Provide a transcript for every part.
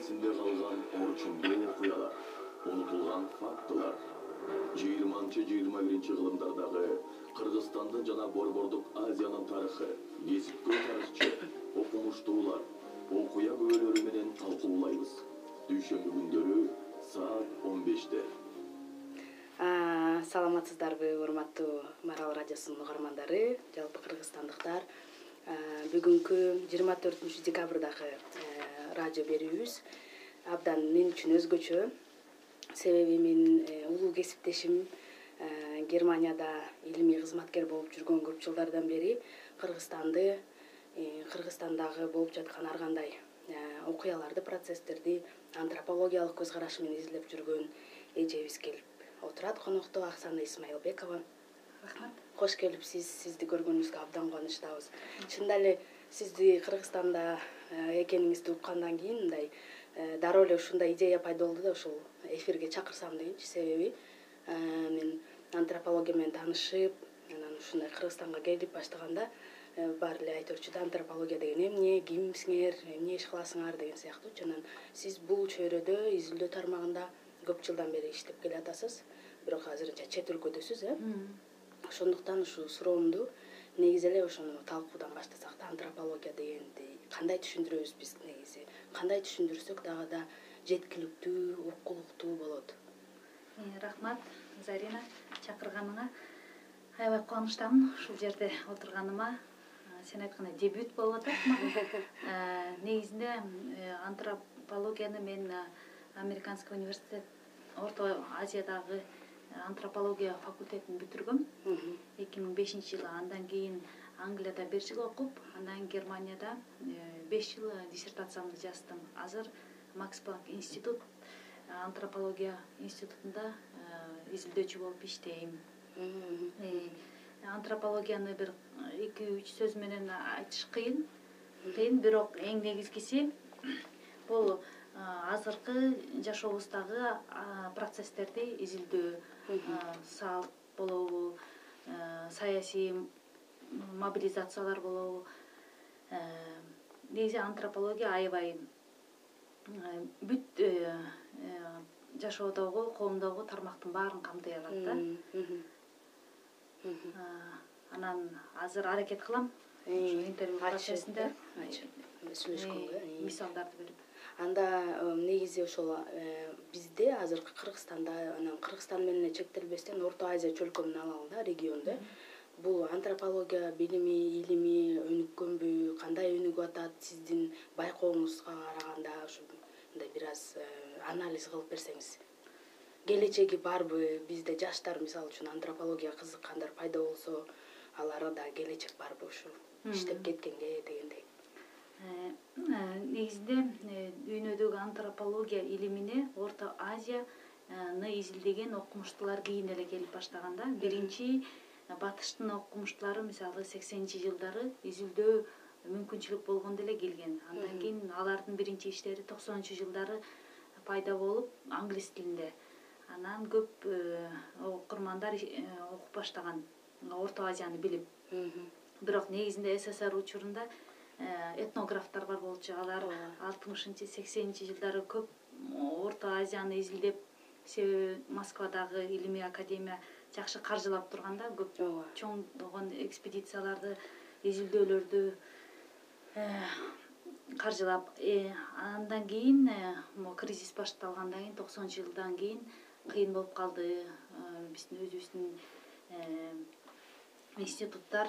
эсинде калган орчундуу окуялар унутулган фактылар. Жыйырманчы жыйырма биринчи кылымдардагы кыргызстандын жана борбордук азиянын тарыхы кесипкөй тарыхчы окумуштуулар окуя күбөлөрү менен талкуулайбыз дүйшөмбү күндөрү саат он беште. Саламатсыздарбы урматтуу марал радиосунун угармандары жалпы кыргызстандыктар бүгүнкү жыйырма төртүнчү декабрдагы радио берүүбүз. Абдан мен үчүн өзгөчө. Себеби менин э, улуу кесиптешим э, германияда илимий кызматкер болуп жүргөн көп жылдардан бери кыргызстанды э, кыргызстандагы болуп жаткан ар кандай окуяларды процесстерди антропологиялык көз караш менен изилдеп жүргөн эжебиз келип отурат. Конокто аксана исмаилбекова. Рахмат. Кош келипсиз сизди көргөнүбүзгө абдан кубанычтабыз. Чынында эле сизди кыргызстанда экениңизди уккандан кийин мындай дароо эле ушундай идея пайда болду да ушул эфирге чакырсам дегенчи себеби э, мен антропология менен таанышып анан ушундай кыргызстанга келип баштаганда э, баары эле айтып да антропология деген эмне кимсиңер эмне иш кыласыңар деген сыяктуучу. Анан сиз бул чөйрөдө изилдөө тармагында көп жылдан бери иштеп келатасыз бирок азырынча чет өлкөдөсүз э? Ошондуктан ушул суроомду негизи эле ошону талкуудан баштасак да антропология дегенди кандай түшүндүрөбүз биз негизи? Кандай түшүндүрсөк дагы да жеткиликтүү уккулуктуу болот? Э, рахмат зарина чакырганыңа аябай кубанычтамын ушул жерде отурганыма. Э, сен айткандай дебют болуп атат мага. Э, негизинде антропологияны мен американский университет орто азиядагы антропология факультетин бүтүргөм. Эки миң бешинчи жылы андан кийин англияда бир жыл окуп андан кийин германияда беш жыл диссертациямды жаздым. Азыр макс планк институт э, антропология институтунда э, изилдөөчү болуп иштейм. Э, антропологияны бир эки үч сөз менен айтыш кыйын. Кыйын бирок эң негизгиси бул азыркы жашообуздагы процесстерди изилдөө салт болобу саясий мобилизациялар болобу. Негизи антропология аябай Э, бүт э, э, жашоодогу коомдогу тармактын баарын камтый алат да анан азыр аракет кылам. Интервью процессинде. сүйлөшкөнгө. Мисалдарды берип. Анда негизи ошол бизде азыркы кыргызстанда анан кыргызстан менен чектелбестен орто азия чөлкөмүн алалы да регионду. Э бул антропология билими илими өнүккөнбү кандай өнүгүп атат сиздин байкооңузга караганда ушу мындай бир аз э, анализ кылып берсеңиз. Келечеги барбы бизде жаштар мисалы үчүн антропологияга кызыккандар пайда болсо аларда келечек барбы ушул иштеп кеткенге дегендей. Э, э, негизинде дүйнөдөгү антропология илимине орто азияны изилдеген окумуштуулар кийин эле келип баштаган да. Биринчи батыштын окумуштуулары мисалы сексенинчи жылдары изилдөө мүмкүнчүлүк болгондо эле келген. Андан кийин алардын биринчи иштери токсонунчу жылдары пайда болуп англис тилинде. Анан көп э, окурмандар э, окуп баштаган орто азияны билип. Бирок негизинде ссср учурунда э, этнографтар бар болчу. Алар алтымышынчы сексенинчи жылдары көп орто азияны изилдеп себеби москвадагы илимий академия жакшы каржылап турган да көп ооба чоңдогон экспедицияларды изилдөөлөрдү Э, каржылап э, андан кийин э, могу кризис башталгандан кийин токсонунчу жылдан кийин кыйын болуп калды. Биздин өзүбүздүн институттар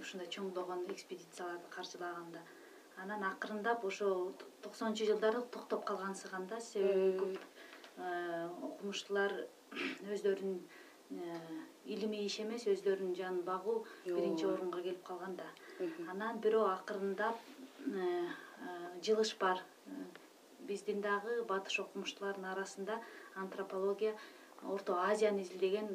ушундай чоңдогон экспедицияларды каржылаганда анан акырындап ошо токсонунчу жылдары токтоп калгансыган да себеби көп окумуштуулар өздөрүнүн илимий иш эмес өздөрүнүн жанын багуу биринчи орунга келип калган да. Анан бирок акырындап э, э, жылыш бар. Э, биздин дагы батыш окумуштуулардын арасында антропология орто азияны изилдеген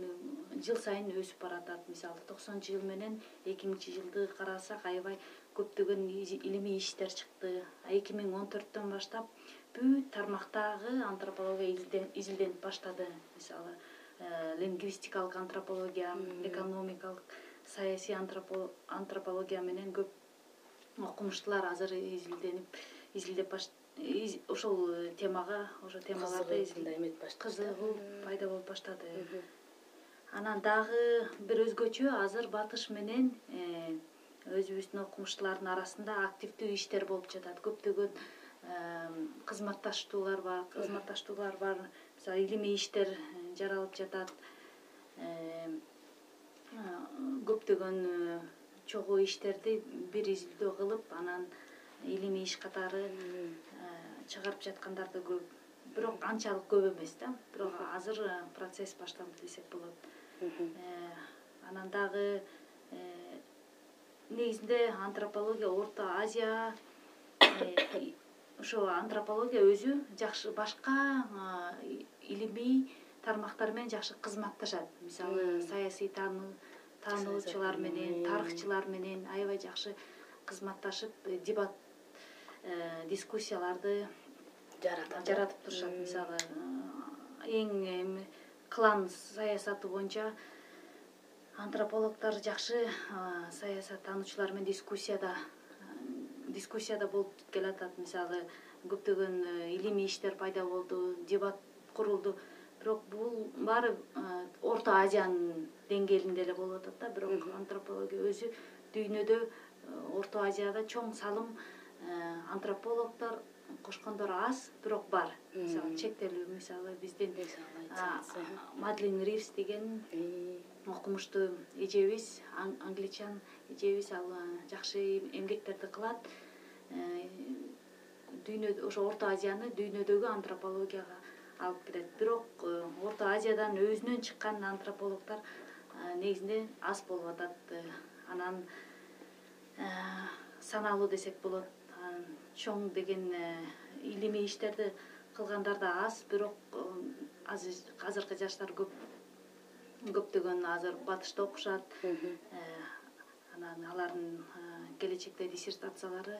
жыл сайын өсүп баратат. Мисалы токсонунчу жыл менен эки миңинчи жылды карасак аябай көптөгөн илимий иштер чыкты. Эки миң он төрттөн баштап бүт тармактагы антропология изилденип баштады мисалы лингвистикалык антропология экономикалык саясий антропология менен көп окумуштуулар азыр изилденип изилдеп ошол темага ошо темаларды эметип башташты. кызыгуу пайда болуп баштады. Анан дагы бир өзгөчө азыр батыш менен э, өзүбүздүн окумуштуулардын арасында активдүү иштер болуп жатат. Көптөгөн кызматташтуулар бар кызматташтуулар бар. Мисалы илимий иштер э, жаралып жатат. Көптөгөн э, чогуу иштерди бир изилдөө кылып анан илимий иш катары чыгарып жаткандар да көп. Бирок анчалык көп эмес да. Бирок азыр процесс башталды десек болот. Анан дагы негизинде антропология орто азия ошо антропология өзү жакшы башка илимий тармактар менен жакшы кызматташат мисалы саясий таануучулар менен тарыхчылар менен аябай жакшы кызматташып э, дебат э, дискуссияларды жаратып турушат мисалы э, эң эми клан саясаты боюнча антропологдор жакшы саясаттануучулар менен дискуссияда дискуссияда болуп келатат мисалы көптөгөн э, илимий иштер пайда болду дебат курулду бирок бул баары орто азиянын деңгээлинде эле болуп атат да. Бирок антропология өзү дүйнөдө орто азияда чоң салым антропологдор кошкондор аз бирок бар. Мисалы чектелүү мисалы биздин мадлин ривс деген окумуштуу эжебиз англичан эжебиз ал жакшы эмгектерди кылат. Э, дүйнөдө ошо орто азияны дүйнөдөгү антропологияга алып келет. Бирок э, орто азиядан өзүнөн чыккан антропологдор э, негизинде аз болуп атат анан саналуу десек болот. Чоң деген илимий иштерди кылгандар да аз. Бирок азыркы жаштар көп көптөгөн азыр батышта окушат. Э, анан алардын келечекте диссертациялары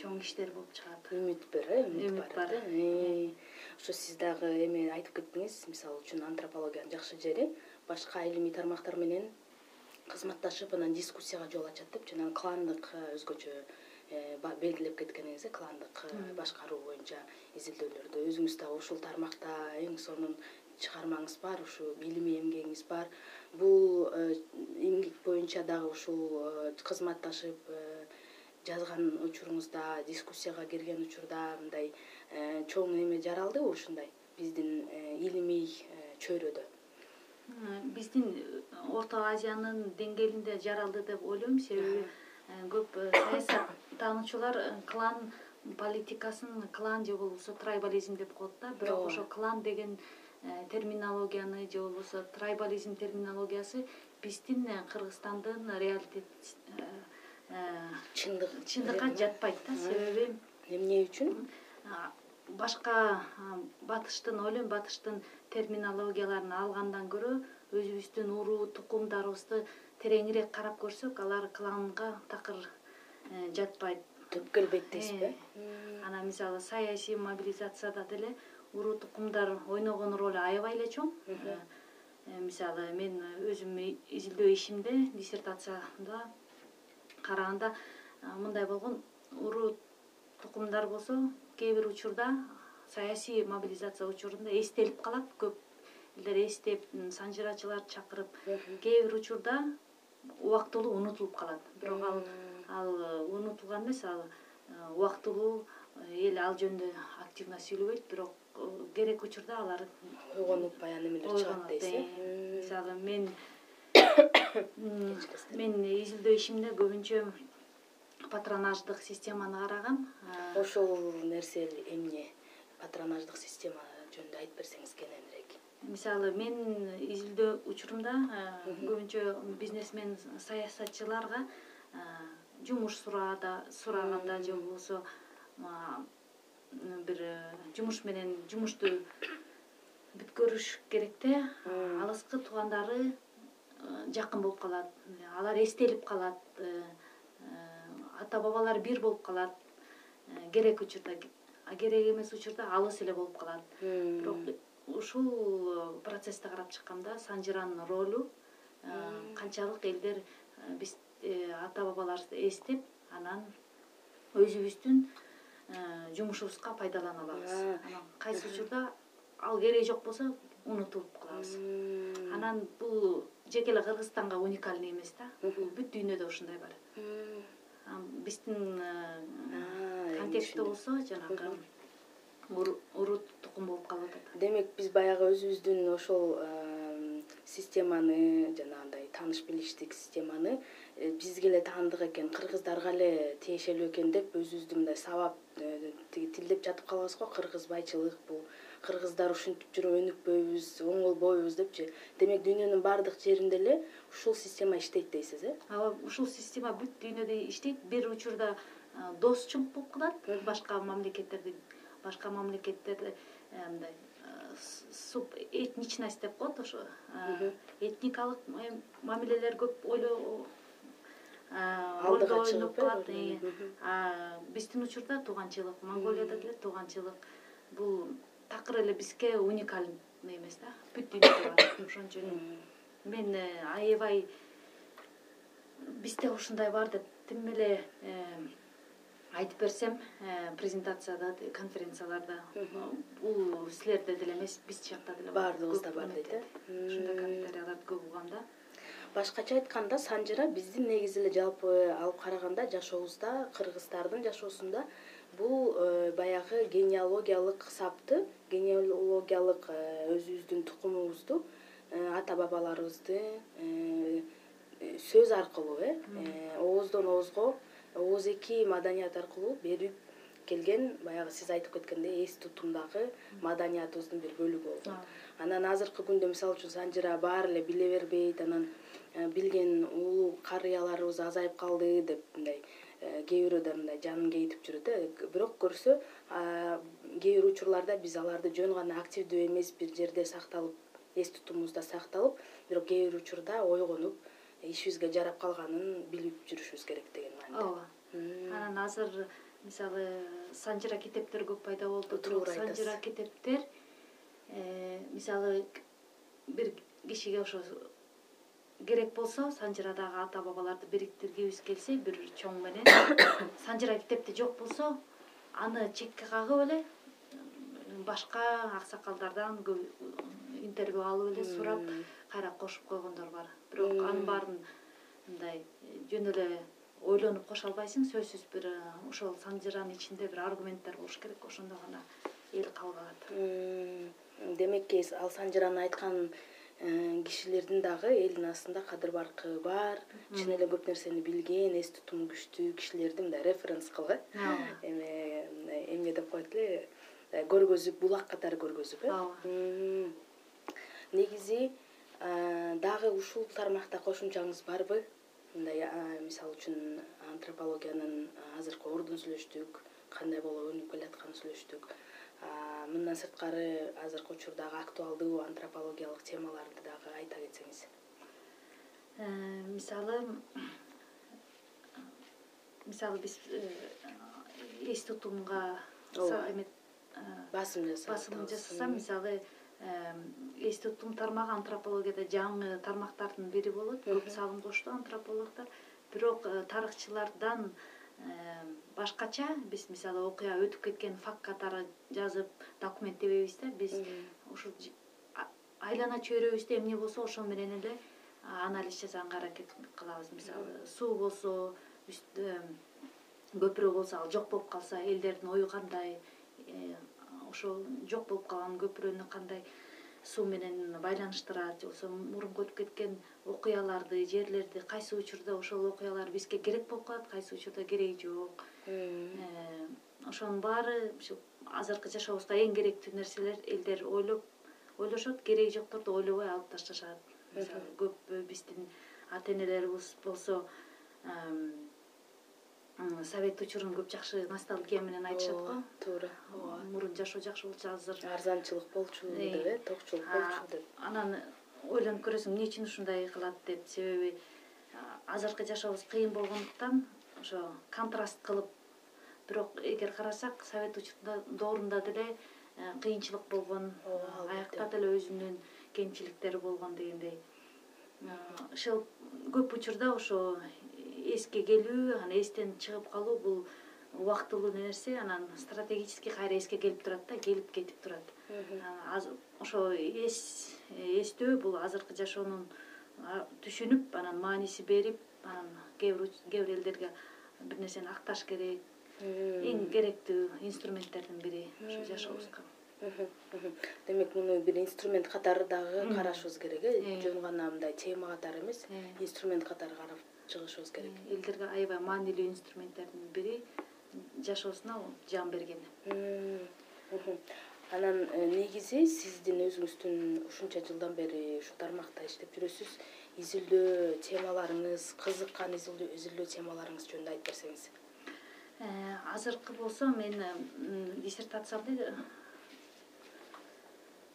чоң иштер болуп чыгат. Үмүт бар э үмүт бар э. ошо сиз дагы эме айтып кеттиңиз мисалы үчүн антропологиянын жакшы жери башка илимий тармактар менен кызматташып анан дискуссияга жол ачат деп жанагы кландык өзгөчө э, белгилеп кеткениңиз э кландык башкаруу боюнча изилдөөлөрдө өзүңүз дагы ушул тармакта эң сонун чыгармаңыз бар ушул илимий эмгегиңиз бар. Бул э, эмгек боюнча дагы ушул э, кызматташып э, жазган учуруңузда дискуссияга кирген учурда мындай чоң эме жаралдыбы ушундай. Биздин илимий чөйрөдө. Биздин орто азиянын деңгээлинде жаралды деп ойлойм. Себеби көп саясаттануучулар клан политикасын клан же болбосо трайбализм деп коет да. Бирок ошо клан деген Э, терминологияны же болбосо трайбализм терминологиясы биздин э, кыргызстандын реалитет э, чындык. чындыкка жатпайт да себеби эмне үчүн? Башка батыштын ойлойм батыштын терминологияларын алгандан көрө өзүбүздүн уруу тукумдарыбызды тереңирээк карап көрсөк алар кланга такыр жатпайт. Түп келбейт дейсизби анан мисалы саясий мобилизацияда деле уруу тукумдар ойногон ролу аябай эле чоң. Э, э, мисалы мен өзүм изилдөө ишимде диссертациямда караганда мындай болгон уруу тукумдар болсо кээ бир учурда саясий мобилизация учурунда эстелип калат. Көп элдер эстеп санжырачыларды чакырып кээ бир учурда убактылуу унутулуп калат. Бирок ал ал э, унутулган эмес ал убактылуу эл ал жөнүндө активно сүйлөбөйт. Бирок керек учурда алар ойгонуп баягы немелер чыгат дейсиз э. мисалы мен мен изилдөө ишимде көбүнчө патронаждык системаны карагам ошол нерсе эмне? Патронаждык система жөнүндө айтып берсеңиз кененирээк. Мисалы мен изилдөө учурумда көбүнчө бизнесмен саясатчыларга жумуш сураада сураганда же болбосо бир э, жумуш менен жумушту бүткөрүш керек да алыскы туугандары жакын болуп калат. Алар эстелип калат. Э, ата бабалар бир болуп калат. Керек учурда а керек эмес учурда алыс эле болуп калат. Бирок ушул процессти карап чыкканда санжыранын ролу канчалык элдер биз ата бабаларыбызды эстеп анан өзүбүздүн э, жумушубузга пайдалана алабыз анан кайсы учурда ал кереги жок болсо унутуп калабыз. Анан бул жеке эле кыргызстанга уникальный эмес да. Бүт дүйнөдө ушундай бар. Биздин эми контекстте болсо жанагы уру- тукум болуп калып атат. Демек биз баягы өзүбүздүн ошол системаны жанагындай тааныш билиштик системаны э, бизге эле таандык экен кыргыздарга эле тиешелүү экен деп өзүбүздү мындай сабап э, тиги тилдеп жатып калабыз го. Кыргызбайчылык бул кыргыздар ушинтип жүрүп өнүкпөйбүз оңолбойбуз депчи. Демек дүйнөнүн баардык жеринде эле ушул система иштейт дейсиз э? Ооба ушул система бүт дүйнөдө иштейт. Бир учурда досчулук болуп калат. Башка мамлекеттерди башка мамлекеттерде э, мындай э, с- субэтничность деп коет ошо этникалык мамилелер көп ойло а, Алдыга ролдо чыгып, ойноп калат э. биздин учурда тууганчылык монголияда деле тууганчылык бул такыр эле бизге уникальный эмес да бүт дүйнөдө бар ошон үчүн мен э, аябай бизде ушундай бар деп тим эле э, айтып берсем э, презентацияда конференцияларда. Бул силерде деле эмес биз жакта деле. Баардыгыбызда бар дейт, э? ушундай комментарияларды көп угам да. Башкача айтканда санжыра биздин негизи эле жалпы алып караганда жашообузда кыргыздардын жашоосунда бул э, баягы генеалогиялык сапты генеалогиялык э, өзүбүздүн тукумубузду э, ата бабаларыбызды сөз аркылуу э ооздон оозго ооз эки маданият аркылуу берип келген баягы сиз айтып кеткендей эс тутумдагы маданиятыбыздын бир бөлүгү болгон анан азыркы күндө мисалы үчүн санжыра баары эле биле бербейт анан билген улуу карыяларыбыз азайып калды деп мындай кээ бирөөдөр мындай жанын кейитип жүрөт э бирок көрсө кээ бир учурларда биз аларды жөн гана активдүү эмес бир жерде сакталып эс тутумубузда сакталып бирок кээ бир учурда ойгонуп ишибизге жарап калганын билип жүрүшүбүз керек деген мааниде ооба. Анан азыр мисалы санжыра китептер көп пайда болду. Туура айтасыз. санжыра китептер э, мисалы бир кишиге ошо керек болсо санжырадагы ата бабаларды бириктиргибиз келсе бир чоң менен. Санжыра китепти жок болсо аны чекке кагып эле башка аксакалдардан интервью алып эле сурап кайра кошуп койгондор бар. Бирок анын баарын мындай э, жөн эле ойлонуп кошо албайсың сөзсүз бир э, ошол санжыранын ичинде бир аргументтер болуш керек ошондо гана эл кабыл алат демек ал санжыраны айткан э, кишилердин дагы элдин астында кадыр баркы бар. Чын эле көп нерсени билген эс тутуму күчтүү кишилерди мындай референс кылып э эме эмне деп коет эле э, көргөзүп булак катары көргөзүп э. Ооба. Негизи а, дагы ушул тармакта кошумчаңыз барбы? Мындай мисалы үчүн антропологиянын азыркы ордун сүйлөштүк кандай болуп өнүгүп келатканын сүйлөштүк мындан сырткары азыркы учурдагы актуалдуу антропологиялык темаларды дагы айта кетсеңиз. Э, мисалы мисалы биз э, эс тутумга э, басым жасап басым жасасам мисалы эс тутум тармагы антропологияда жаңы тармактардын бири болот. Көп салым кошту антропологдор. Бирок тарыхчылардан башкача биз мисалы окуя өтүп кеткен факт катары жазып документтебейбиз да биз ушул айлана чөйрөбүздө эмне болсо ошол менен эле анализ жасаганга аракет кылабыз. Мисалы суу болсо үст- э, көпүрө болсо ал жок болуп калса элдердин ою кандай ошол жок болуп калган көпүрөнү кандай суу менен байланыштырат же болбосо мурунку өтүп кеткен окуяларды жерлерди кайсы учурда ошол окуялар бизге керек болуп калат кайсы учурда кереги жок. Э, ошонун баары ушу азыркы жашообузда эң керектүү нерселер элдер ойлоп ойлошот кереги жокторду ойлобой алып ташташат. Мисалы көп биздин ата энелерибиз болсо совет учурун көп жакшы ностальгия менен айтышат го туура. Ооба мурун жашоо жакшы болчу азыр. Арзанчылык болчу Э, деп э токчулук болчу деп. анан ойлонуп көрөсүң эмне үчүн ушундай кылат деп. Себеби азыркы жашообуз кыйын болгондуктан ошо контраст кылып бирок эгер карасак совет учурунда доорунда деле э, кыйынчылык болгон Ооба, а, албетте. аякта деле өзүнүн кемчиликтери болгон дегендей. Ошол көп учурда ошо эске келүү анан эстен чыгып калуу бул убактылуу нерсе анан стратегический кайра эске келип турат да келип кетип турат. Ошо эс эстөө бул азыркы жашоонун түшүнүп анан мааниси берип анан кээ бир кээ бир элдерге бир нерсени акташ керек. Эң керектүү инструменттердин бири ушу жашообузга. Демек муну бир инструмент катары дагы карашыбыз керек э. Жөн гана мындай тема катары эмес. Инструмент катары карап чыгышыбыз керек элдерге аябай маанилүү инструменттердин бири жашоосуна жан берген анан э, негизи сиздин өзүңүздүн ушунча жылдан бери ушу тармакта иштеп жүрөсүз изилдөө темаларыңыз кызыккан изилдөө темаларыңыз жөнүндө айтып берсеңиз. Э, азыркы болсо мен диссертациямды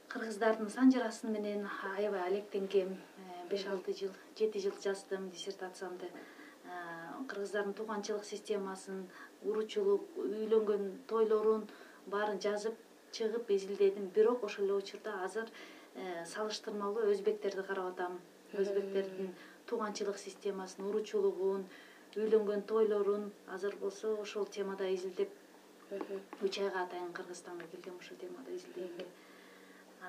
кыргыздардын санжарасын менен аябай алектенгем э, беш алты жыл жети жыл жаздым диссертациямды. Э, кыргыздардын тууганчылык системасын уручулук үйлөнгөн тойлорун баарын жазып чыгып изилдедим. Бирок ошол эле учурда азыр э, салыштырмалуу өзбектерди карап атам. Өзбектердин тууганчылык системасын уручулугун үйлөнгөн тойлорун азыр болсо ошол темада изилдеп үч айга атайын кыргызстанга келгем ушул темада изилдегенге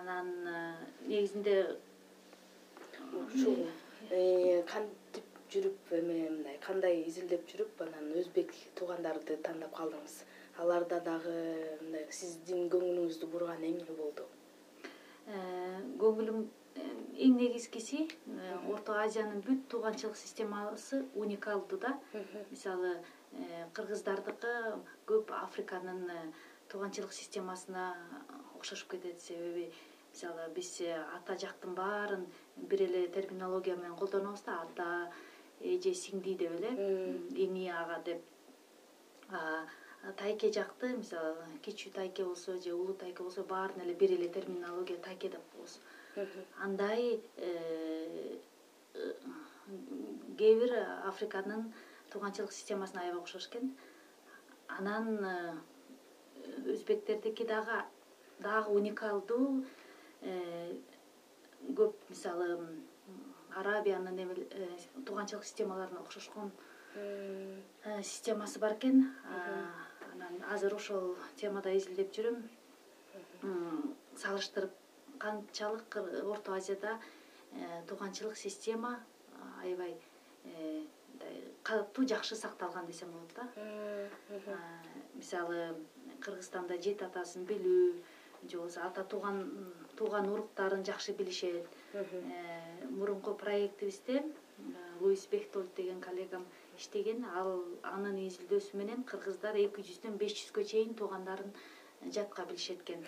анан э, негизинде ушул кантип жүрүп эме мындай кандай изилдеп жүрүп анан өзбек туугандарды тандап калдыңыз аларда дагы мындай сиздин көңүлүңүздү бурган эмне болду көңүлүм эң негизгиси орто азиянын бүт тууганчылык системасы уникалдуу да мисалы кыргыздардыкы көп африканын тууганчылык системасына окшошуп кетет себеби мисалы биз э, ата жактын баарын бир эле терминология менен колдонобуз да ата эже сиңди деп эле иний ага деп. Тайке жакты мисалы кичүү тайке болсо же улуу тайке болсо баарын эле бир эле терминология тайке деп коебуз. Андай э, э, кээ бир африканын тууганчылык системасына аябай окшош экен. Анан өзбектердики дагы дагы уникалдуу э, көп мисалы арабиянын эме э, тууганчылык системаларына окшошкон э, системасы бар экен. Анан азыр ошол темада изилдеп жүрөм. Салыштырып канчалык орто азияда тууганчылык система аябай мындай катуу жакшы сакталган десем болот да. Мисалы кыргызстанда жети атасын билүү же болбосо ата тууган тууган уруктарын жакшы билишет. Э, мурунку проектибизде э, луис бехтольд деген коллегам иштеген. Ал анын изилдөөсү менен кыргыздар эки жүздөн беш жүзгө чейин туугандарын жатка билишет экен.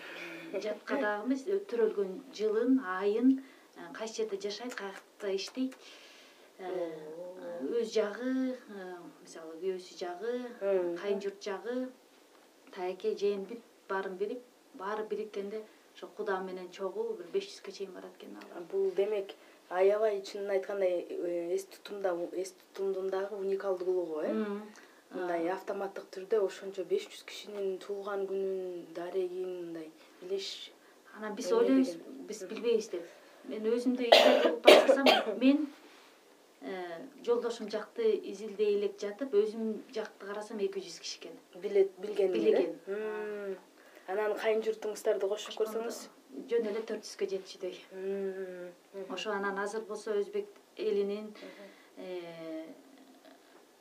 Жатка дагы эмес төрөлгөн жылын айын э, кайсы жерде жашайт каякта иштейт. Өз жагы мисалы күйөөсү жагы кайын журт жагы тайке жээн бүт баарын билип баары бириккенде ошо куда менен чогуу бир беш жүзгө чейин барат экен ал бул демек аябай чынын айткандай э, эс тутумда эс тутумдун дагы уникалдуулугу э? Мындай автоматтык түрдө ошончо беш жүз кишинин туулган күнүн дарегин мындай билиш анан биз ойлойбуз биз билбейбиз деп. Мен өзүмдү баштасам мен э, жолдошум жакты изилдей элек жатып өзүм жакты карасам эки жүз киши экен. Билет билген билген анан кайын журтуңуздарды кошуп көрсөңүз. Жөн эле төрт жүзгө жетчүдөй ошо анан азыр болсо өзбек элинин э,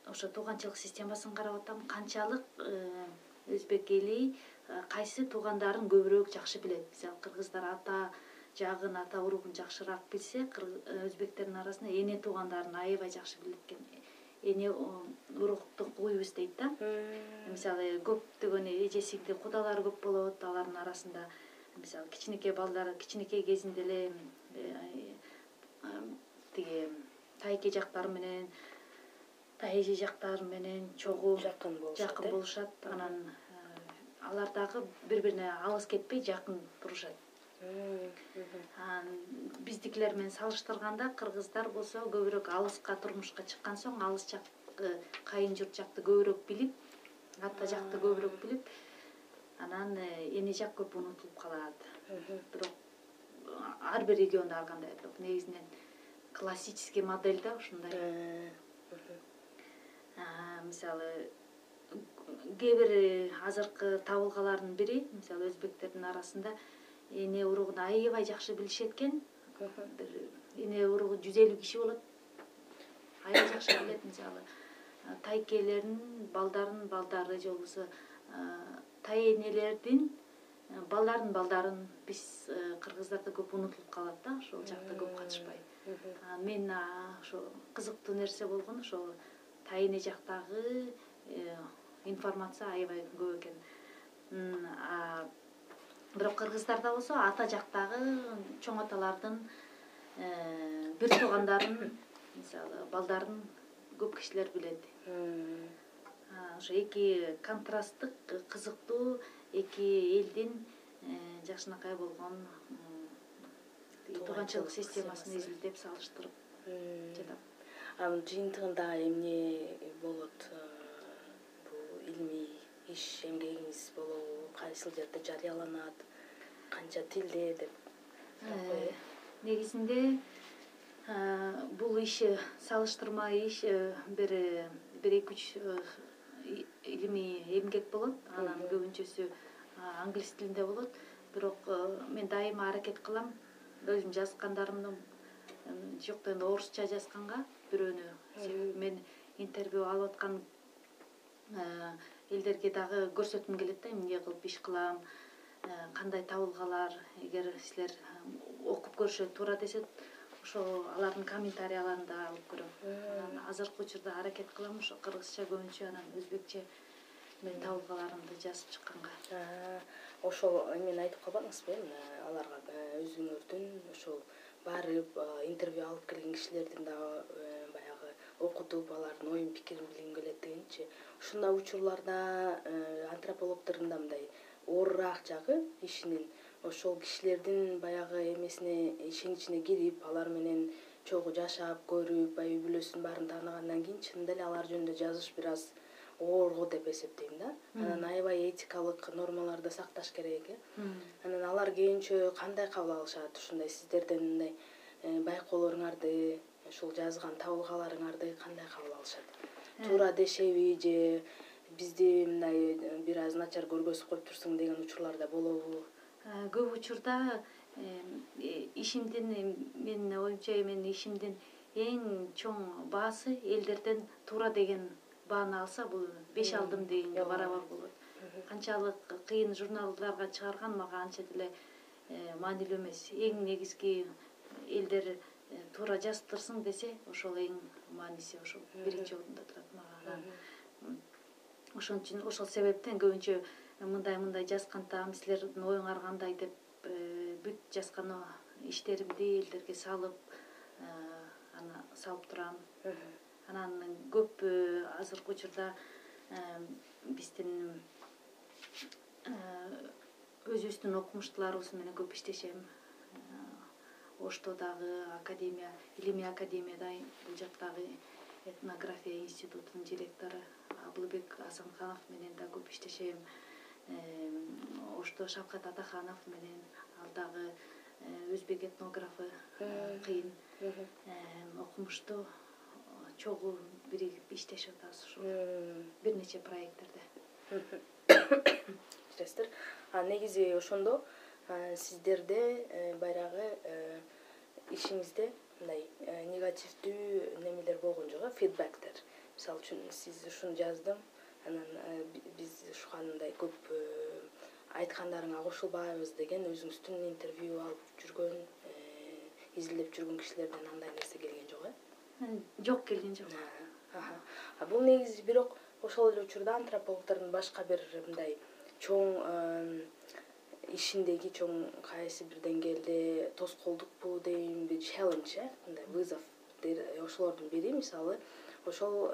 ошо тууганчылык системасын карап атам. Канчалык э, өзбек эли э, кайсы туугандарын көбүрөөк жакшы билет. Мисалы кыргыздар ата жагын ата уругун жакшыраак билсе өзбектердин арасында эне туугандарын аябай жакшы билет экен эне уруктук уйубуз дейт да. Мисалы көптөгөн эже сиңди кудалар көп болот алардын арасында мисалы кичинекей балдар кичинекей кезинде эле тиги тайке жактары менен тайэже жактары менен чогуу жакын болушат жакын э? болушат. Анан алар дагы бири бирине алыс кетпей жакын турушат. Биздикилер менен салыштырганда кыргыздар болсо көбүрөөк алыска турмушка чыккан соң алыс жакы кайын журт жакты көбүрөөк билип ата жакты көбүрөөк билип анан э, эне жак көп унутулуп калат бирок ар бир региондо ар кандай бирок негизинен классический модель да ушундай э, мисалы кээ бир азыркы табылгалардын бири мисалы өзбектердин арасында эне уругун аябай жакшы билишет экен. Бир эне уругу жүз элүү киши болот. Аябай жакшы билет мисалы тайкелердин балдарынын балдары же болбосо тай энелердин балдарынын балдарын биз кыргыздарда көп унутулуп калат да ошол жакта көп катышпай. Мен ошо кызыктуу нерсе болгону ошол тай эне жактагы э, информация аябай көп экен бирок кыргыздарда болсо ата жактагы чоң аталардын э, бир туугандарын мисалы балдарын көп кишилер билет ошо эки контрасттык кызыктуу эки элдин жакшынакай болгон тууганчылык системасын изилдеп салыштырып жатам анын жыйынтыгында эмне болот э, бул илимий иш эмгегиңиз болобу кайсыл жерде жарыяланат канча тилде деп э, негизинде бул иш салыштырма иш бир бир эки үч илимий эмгек болот. Анан көбүнчөсү англис тилинде болот. Бирок мен дайыма аракет кылам. Өзүм жазгандарымды жок дегенде орусча жазганга бирөөнү себеби мен интервью алып аткан элдерге дагы көрсөткүм келет да эмне кылып иш кылам кандай табылгалар эгер силер окуп көрүшө туура десе ошол алардын комментарияларын да алып көрөм. Анан азыркы учурда аракет кылам ошо кыргызча көбүнчө анан өзбекче менин табылгаларымды жазып чыкканга. Ошол эмени айтып калбадыңызбы эми аларга э, өзүңөрдүн ошол барып интервью алып келген кишилердин дагы окутуп алардын оюн пикирин билгим келет дегенчи ушундай учурларда э, антропологдордун да мындай оорураак жагы ишинин ошол кишилердин баягы эмесине ишеничине кирип алар менен чогуу жашап көрүп үй бүлөсүнүн баарын тааныгандан кийин чынында эле алар жөнүндө жазыш бир аз оор го деп эсептейм да. Анан аябай этикалык нормаларды сакташ керек э. Анан алар кийинчө кандай кабыл алышат? Ушундай сиздерден мындай э, байкоолоруңарды ушул жазган табылгаларыңарды кандай кабыл алышат? Э. туура дешеби же бизди мындай э, бир аз начар көргөзүп коюп турсуң деген учурлар да болобу? Э, көп учурда ишимдин менин оюмча менин ишимдин эң чоң баасы элдерден туура деген бааны алса бул беш алдым дегенге барабар болот. Канчалык кыйын журналдарга чыгарган мага анча деле маанилүү эмес. Эң негизги элдер туура жазыптырсың десе ошол эң мааниси ошол биринчи орунда турат мага. Анан ошон үчүн ошол себептен көбүнчө мындай мындай жазгантам силердин оюңар кандай деп э, бүт жазган иштеримди элдерге салып э, аны салып турам. Анан көп э, азыркы учурда биздин өзүбүздүн окумуштууларыбыз менен көп иштешем оштодагы академия илимий академияда бул жактагы этнография институтунун директору абылбек асанханов менен да көп иштешем. Ошто шавкат атаханов менен ал дагы э, өзбек этнографы э, кыйын. Окумуштуу чогуу биригип иштешип атабыз ушул. Бир нече проекттерде. Иштесиздер анан негизи ошондо сиздерде э, баягы ишиңизде мындай негативдүү немелер болгон жок э фидбектер мисалы үчүн сиз ушуну жаздым анан э, биз ушугандай көп э, айткандарыңа кошулбайбыз деген өзүңүздүн интервью алып жүргөн э, изилдеп жүргөн кишилерден андай нерсе келген жок э? Жок келген жок. Бул негизи бирок ошол эле учурда антропологдордун башка бир мындай чоң ишиндеги чоң кайсы бир деңгээлде тоскоолдукпу дейинби челлендж э мындай вызов ошолордун бири мисалы ошол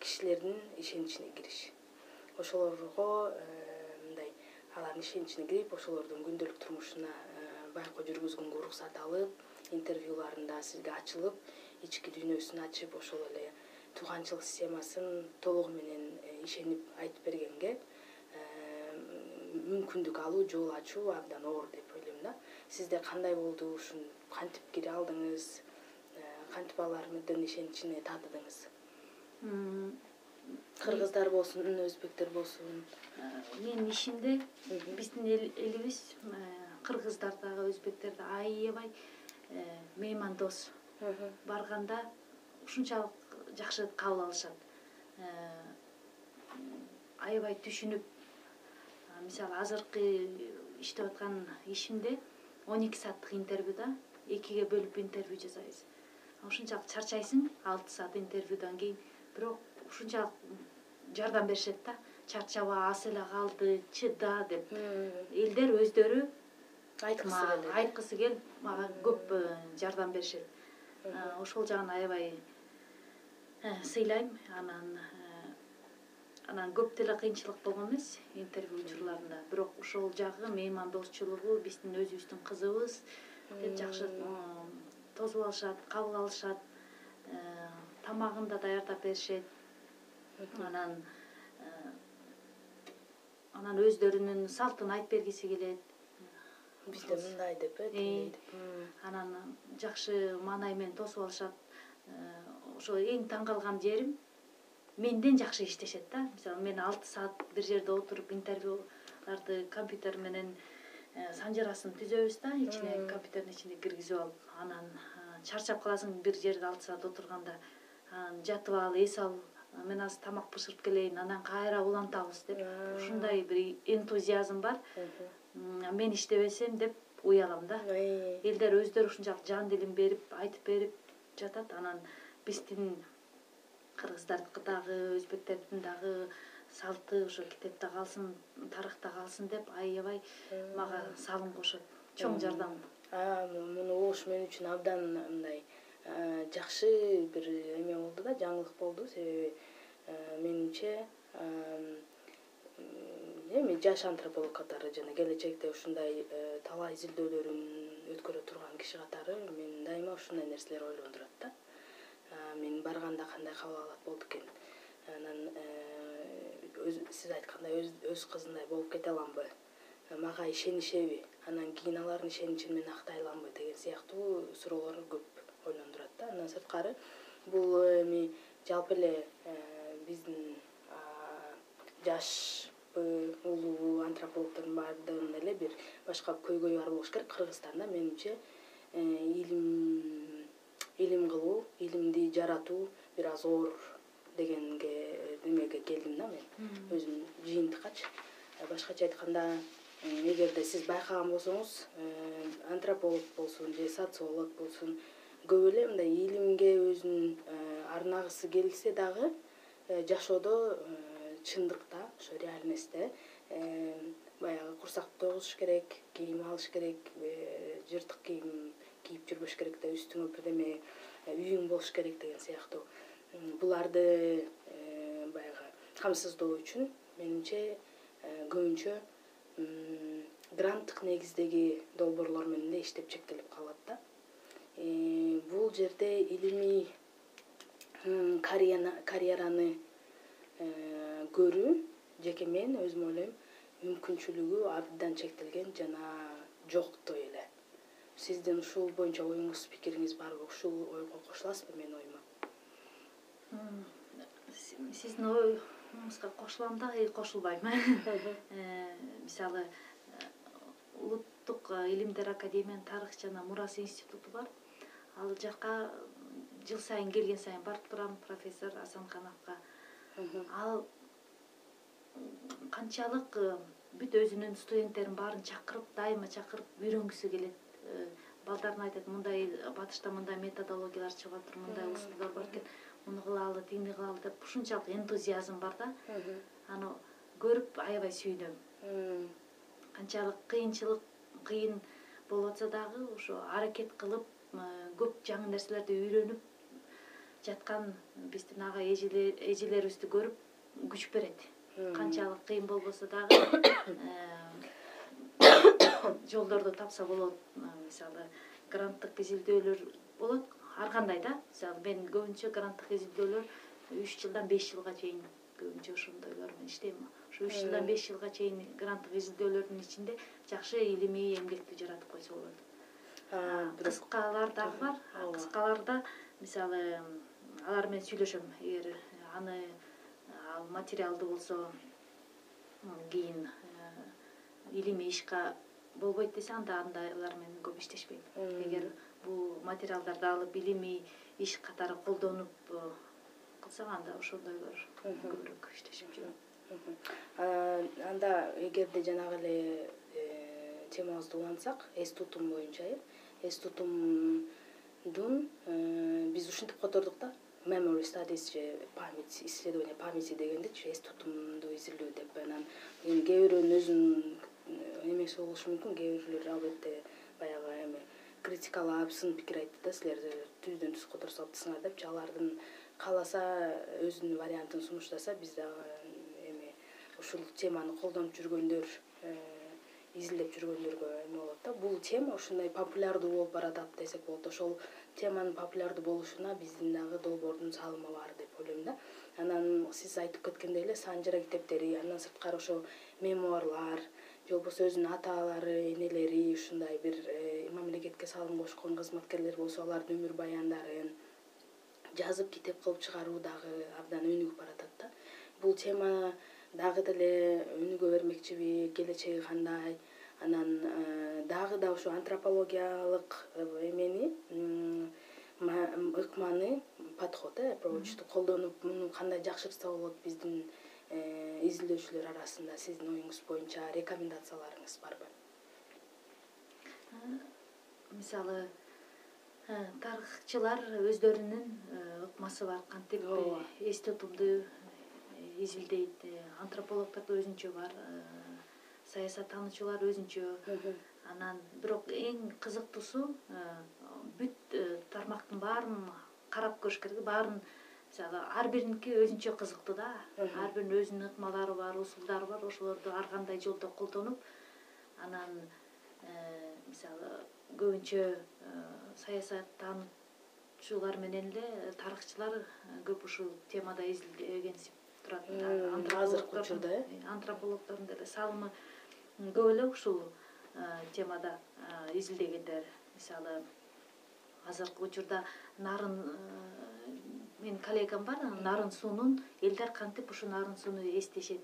кишилердин ишеничине кириш ошолорго мындай алардын ишеничине кирип ошолордун күндөлүк турмушуна байкоо жүргүзгөнгө уруксат алып интервьюларында сизге ачылып ички дүйнөсүн ачып ошол эле тууганчылык системасын толугу менен ишенип айтып бергенге мүмкүндүк алуу жол ачуу абдан оор деп ойлойм да. Сизде кандай болду ушуну кантип кире алдыңыз? Кантип алардын ишеничине татыдыңыз кыргыздар болсун өзбектер болсун. Э, менин ишимде биздин эл- элибиз э, кыргыздар дагы өзбектер да аябай э, меймандос. Барганда ушунчалык жакшы кабыл алышат. Э, аябай түшүнүп мисалы азыркы иштеп аткан ишимде он эки сааттык интервьюда экиге бөлүп интервью жасайбыз. Ушунчалык чарчайсың алты саат интервьюдан кийин. Бирок ушунчалык жардам беришет да чарчаба аз эле калды чыда деп. Элдер өздөрү айткысы келет. айткысы келип мага көп э, жардам беришет. Э, ошол жагын аябай э, сыйлайм анан анан көп деле кыйынчылык болгон эмес интервью учурларында бирок ошол жагы меймандосчулугу биздин өзүбүздүн кызыбыз деп жакшы э, тосуп алышат кабыл алышат Э, тамагын да даярдап беришет. Анан э, анан өздөрүнүн салтын айтып бергиси келет. Бизде мындай деп э деп. Мм. анан жакшы маанай менен тосуп алышат. Э, ошо эң таң калган жерим менден жакшы иштешет да. Мисалы мен алты саат бир жерде отуруп интервьюларды компьютер менен э, санжырасын түзөбүз да. Ичине компьютердин ичине киргизип алып анан чарчап каласың бир жерде алты саат отурганда анан жатып ал эс ал мен азыр тамак бышырып келейин анан кайра улантабыз деп. Ушундай бир энтузиазм бар. Мен иштебесем деп уялам да. Элдер өздөрү ушунчалык жан дилин берип айтып берип жатат анан биздин кыргыздардыкы дагы өзбектердин дагы салты ошо китепте калсын тарыхта калсын деп аябай мага салым кошот. Чоң жардам. Муну угуш мен үчүн абдан мындай жакшы бир эме болду да жаңылык болду. Себеби менимче эми жаш антрополог катары жана келечекте ушундай э, талай изилдөөлөрүн өткөрө турган киши катары мен дайыма ушундай нерселер ойлондурат да мен барганда кандай кабыл алат болду экен? Анан э, сиз айткандай өз, кызындай болуп кете аламбы? Мага ишенишеби? Анан кийин алардын ишеничин мен актай аламбы деген сыяктуу суроолор көп ойлондурат да. Андан сырткары бул эми жалпы эле э, биздин жашпы улуу антропологдордун баардыгынын эле бир башка көйгөйү бар болуш керек. Кыргызстанда менимче э, илим илим кылуу илимди жаратуу бир аз оор дегенге немеге келдим да мен. Өзүм жыйынтыккачы Э, башкача айтканда эгерде сиз байкаган болсоңуз э, антрополог болсун же социолог болсун көп эле мындай илимге өзүн э, арнагысы келсе дагы жашоодо чындыкта ошо реальностьте баягы курсакты тойгузуш керек кийим алыш керек жыртык кийим кийип жүрбөш керек да үстүңө бирдеме үйүң болуш керек деген сыяктуу буларды баягы камсыздоо үчүн менимче көбүнчө гранттык негиздеги долбоорлор менен эле иштеп чектелип калат да. Бул жерде илимий карьераны көрүү жеке мен өзүм ойлойм мүмкүнчүлүгү абдан чектелген жана жоктой эле сиздин ушул боюнча оюңуз пикириңиз барбы ушул ойго кошуласызбы менин оюма? Сиздин оюңузга кошулам да и кошулбайм. Э, мисалы э, улуттук э, илимдер академиянын тарых жана мурас институту бар. Ал жака жыл сайын келген сайын барып турам профессор асанкановго ал канчалык э, бүт өзүнүн студенттерин баарын чакырып дайыма чакырып үйрөнгүсү келет Э, балдарын айтат мындай батышта мындай методологиялар чыгып атыр мындай усулдар бар экен муну кылалы тигини кылалы деп ушунчалык энтузиазм бар да. Аны көрүп аябай сүйүнөм канчалык кыйынчылык кыйын болуп атса дагы ошо аракет кылып э, көп жаңы нерселерди үйрөнүп жаткан биздин ага эжелер- эжелерибизди көрүп күч берет. Канчалык кыйын болбосо дагы э, жолдорду тапса болот Э, мисалы гранттык изилдөөлөр болот. Ар кандай да? Мисалы мен көбүнчө гранттык изилдөөлөр үч жылдан беш жылга чейин көбүнчө ошондойлор менен иштейм. Ошо үч жылдан беш жылга чейин гранттык изилдөөлөрдүн ичинде жакшы илимий эмгекти жаратып койсо болот. Кыскалар дагы бар. Кыскаларда мисалы алар менен сүйлөшөм. Эгер аны ал материалды болсо кийин илимий ишка болбойт десе анда андайлар менен көп иштешпейм эгер бул материалдарды алып илимий иш катары колдонуп кылсак анда ошондойлор көбүрөөк иштешип жүрөм анда эгерде жанагы эле темабызды улантсак эс тутум боюнча э эс тутумдун биз ушинтип котордук да memory studies же память исследование памяти дегендичи эс тутумду изилдөө деп анан эми кээ бирөөнүн өзүнүн эмеси болушу мүмкүн. Кээ бирлер албетте баягы эми критикалап сын пикир айтты да силер түздөн түз которо салыптырсыңар депчи алардын кааласа өзүнүн вариантын сунуштаса биз дагы эми ушул теманы колдонуп жүргөндөр э, изилдеп жүргөндөргө эме болот да. Бул тема ушундай популярдуу болуп баратат десек болот. Ошол теманын популярдуу болушуна биздин дагы долбоордун салымы бар деп ойлойм да. Анан сиз айтып кеткендей эле санжыра китептери андан сырткары ошо мемуарлар же болбосо өзүнүн аталары энелери ушундай бир э, мамлекетке салым кошкон кызматкерлер болсо алардын өмүр баяндарын жазып китеп кылып чыгаруу дагы абдан өнүгүп баратат да. Бул тема дагы деле өнүгө бермекчиби келечеги кандай? Анан э, дагы да ушу антропологиялык э, эмени ыкманы подход э approachту колдонуп муну кандай жакшыртса болот биздин изилдөөчүлөр арасында сиздин оюңуз боюнча рекомендацияларыңыз барбы? Мисалы тарыхчылар өздөрүнүн ыкмасы бар кантип эс тутумду изилдейт антропологдордо өзүнчө бар саясаттануучулар өзүнчө. Анан бирок эң кызыктуусу бүт тармактын баарын карап көрүш керек баарын мисалы ар бириники өзүнчө кызыктуу да. Ар биринин өзүнүн ыкмалары бар усулдары бар. Ошолорду ар кандай жолдо колдонуп анан мисалы көбүнчө саясаттануучулар менен эле тарыхчылар көп ушул темада изилдегенсип турат азыркы учурда э? антропологдордун деле салымы көп эле ушул темада изилдегендер мисалы азыркы учурда нарын менин коллегам бар нарын суунун элдер кантип ушул нарын сууну эстешет?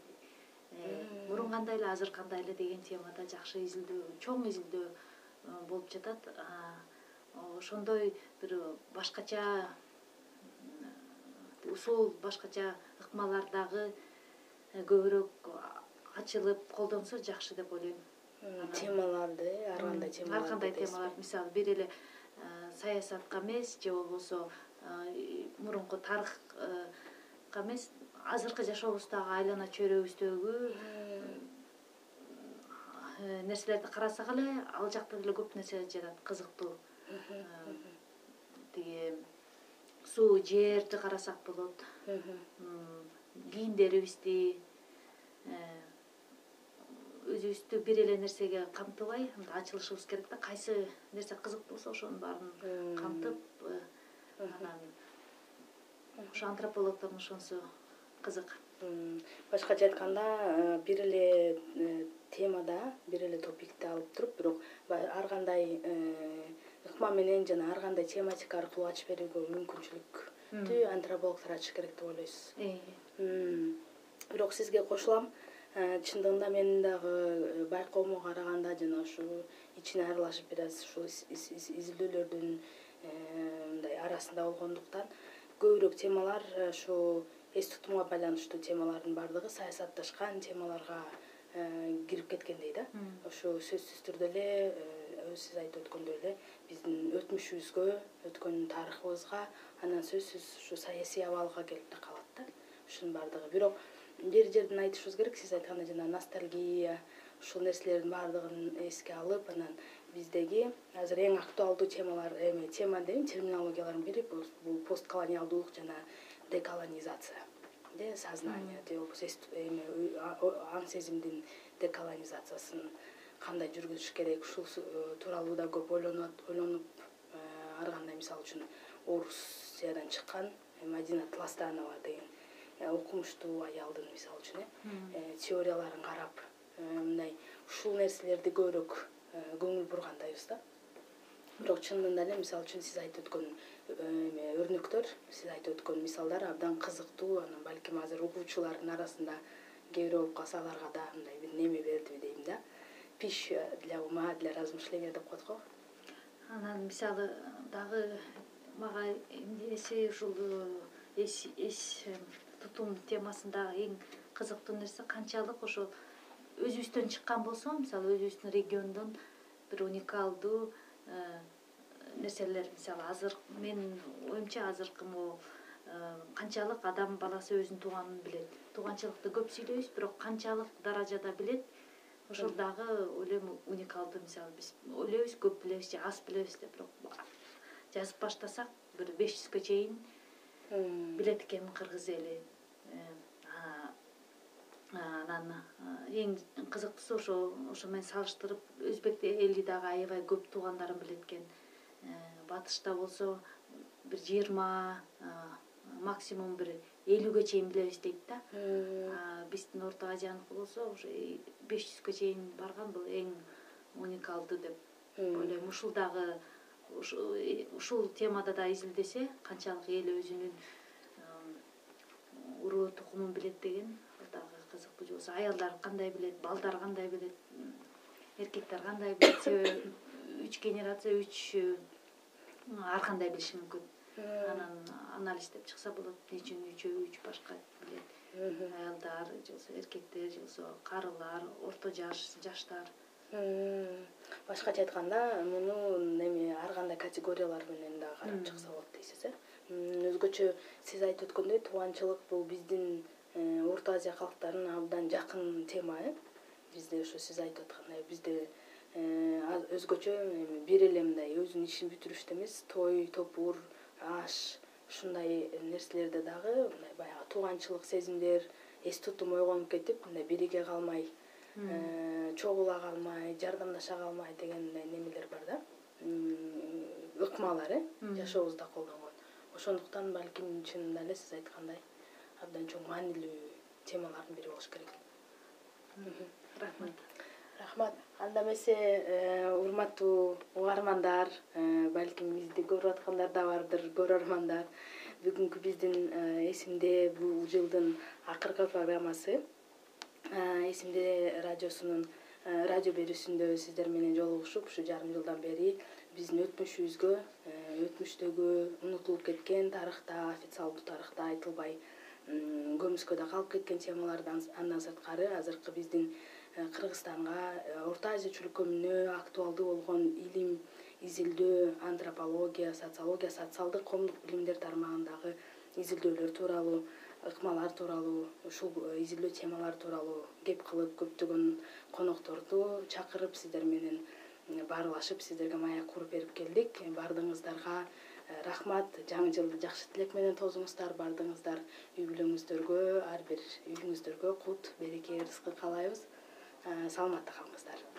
Э, мурун кандай эле азыр кандай эле деген темада жакшы изилдөө чоң изилдөө болуп жатат. Ошондой бир башкача усул башкача ыкмалар дагы э, көбүрөөк ачылып колдонсо жакшы деп ойлойм. Темаларды э ар кандай тема ар кандай темалар? мисалы бир эле э, саясатка эмес же болбосо мурунку тарыхка эмес азыркы жашообуздагы айлана чөйрөбүздөгү нерселерди карасак эле ал жакта деле көп нерсе жатат кызыктуу тиги суу жерди карасак болот. Кийимдерибизди э, өзүбүздү бир эле нерсеге камтыбай мындай ачылышыбыз керек да кайсы нерсе кызыктуу болсо ошонун баарын камтып э, анан ошо антропологдордун ошонусу кызык. Башкача айтканда э, бир эле темада бир эле топикти алып туруп бирок ар кандай ыкма менен жана ар кандай тематика аркылуу ачып берүүгө мүмкүнчүлүктү антропологдор ачыш керек деп ойлойсуз. Бирок сизге кошулам э, чындыгында менин дагы э, байкоомо караганда жана ушу ичине аралашып бир аз ушул изилдөөлөрдүн э, арасында болгондуктан көбүрөөк темалар ушу эс тутумга байланыштуу темалардын баардыгы саясатташкан темаларга кирип кеткендей да ошо сөзсүз түрдө эле сиз айтып өткөндөй эле биздин өтмүшүбүзгө өткөн тарыхыбызга анан сөзсүз ушу саясий абалга келип да калат да. Ушунун баардыгы бирок жер жерден айтышыбыз керек сиз айткандай жана ностальгия ушул нерселердин баардыгын эске алып анан биздеги азыр эң актуалдуу темалар эми тема дейм терминологиялардын бири бул постколониалдуулук жана деколонизация э сознание же болбосо аң сезимдин деколонизациясын кандай жүргүзүш керек ушул э, тууралуу да көп ойлонот ойлонуп э, ар кандай мисалы үчүн орусиядан чыккан э, мадина тластанова деген окумуштуу аялдын мисалы үчүн э теорияларын карап мындай ушул нерселерди көбүрөөк көңүл бургандайбыз да. Бирок чынында эле мисалы үчүн сиз айтып өткөн эме өрнөктөр сиз айтып өткөн мисалдар абдан кызыктуу анан балким азыр угуучулардын арасында кээ бирөө болуп калса аларга да мындай бир неме бердиби дейм да. Пища для ума для размышления деп коет го. Анан мисалы дагы мага эмне эсе ушул эс эс тутум темасындагы эң кызыктуу нерсе канчалык ошо өзүбүздөн чыккан болсо мисалы өзүбүздүн региондон бир уникалдуу э, нерселер мисалы азыр менин оюмча азыркы могу э, канчалык адам баласы өзүнүн тууганын билет. Тууганчылыкты көп сүйлөйбүз бирок канчалык даражада билет. Ошол дагы ойлойм уникалдуу мисалы биз ойлойбуз көп билебиз же аз билебиз деп бирок жазып баштасак бир беш жүзгө чейин билет экен кыргыз эли анан эң кызыктуусу ошо ошо менен салыштырып өзбек эли дагы аябай көп туугандарын билет экен э, батышта болсо бир жыйырма максимум бир элүүгө чейин билебиз дейт да. Биздин орто азияныкы болсо уже беш жүзгө чейин барган бул эң уникалдуу деп ойлойм. Ушул дагы ушул темада да изилдесе канчалык эл өзүнүн уруу тукумун билет деген кызыктуу же болбосо аялдар кандай билет балдар кандай билет эркектер кандай билет себеби үч генерация үч ар кандай билиши мүмкүн. Анан анализдеп чыкса болот. Эмне үчүн үчөө үч башка билет? Аялдар же болбосо эркектер же болбосо карылар орто жаш жаштар. Башкача айтканда муну эме ар кандай категориялар менен дагы карап чыкса болот дейсиз э? Өзгөчө сиз айтып өткөндөй тууганчылык бул биздин э, орто азия калктарына абдан жакын тема э. Бизде ошо сиз айтып аткандай бизде э, өзгөчө эми бир эле мындай өзүнүн ишин бүтүрүштө эмес. Той топур аш ушундай нерселерде дагы мындай баягы тууганчылык сезимдер эс тутум ойгонуп кетип мындай бириге калмай э, чогула калмай жардамдаша калмай деген мындай немелер бар да. Ыкмалар э жашообузда колдонгон. Ошондуктан балким чынында эле сиз айткандай абдан чоң маанилүү темалардын бири болуш керек. Рахмат. Рахмат. Анда эмесе э, урматтуу угармандар э, балким бизди көрүп аткандар да бардыр көрөрмандар бүгүнкү биздин э, эсимде бул жылдын акыркы программасы эсимде радиосунун радио берүүсүндө сиздер менен жолугушуп ушу жарым жылдан бери биздин өтмүшүбүзгө өтмүштөгү унутулуп кеткен тарыхта официалдуу тарыхта айтылбай көмүскөдө калып кеткен темалардан андан сырткары азыркы биздин Э, кыргызстанга э, орто азия чөлкөмүнө актуалдуу болгон илим изилдөө антропология социология социалдык коомдук билимдер тармагындагы изилдөөлөр тууралуу ыкмалар тууралуу ушул э, изилдөө темалары тууралуу кеп кылып көптөгөн конокторду чакырып сиздер менен баарлашып сиздерге маек куруп берип келдик. Баардыгыңыздарга рахмат жаңы жылды жакшы тилек менен тосуңуздар баардыгыңыздар үй бүлөңүздөргө ар бир үйүңүздөргө кут береке ырыскы каалайбыз саламатта калыңыздар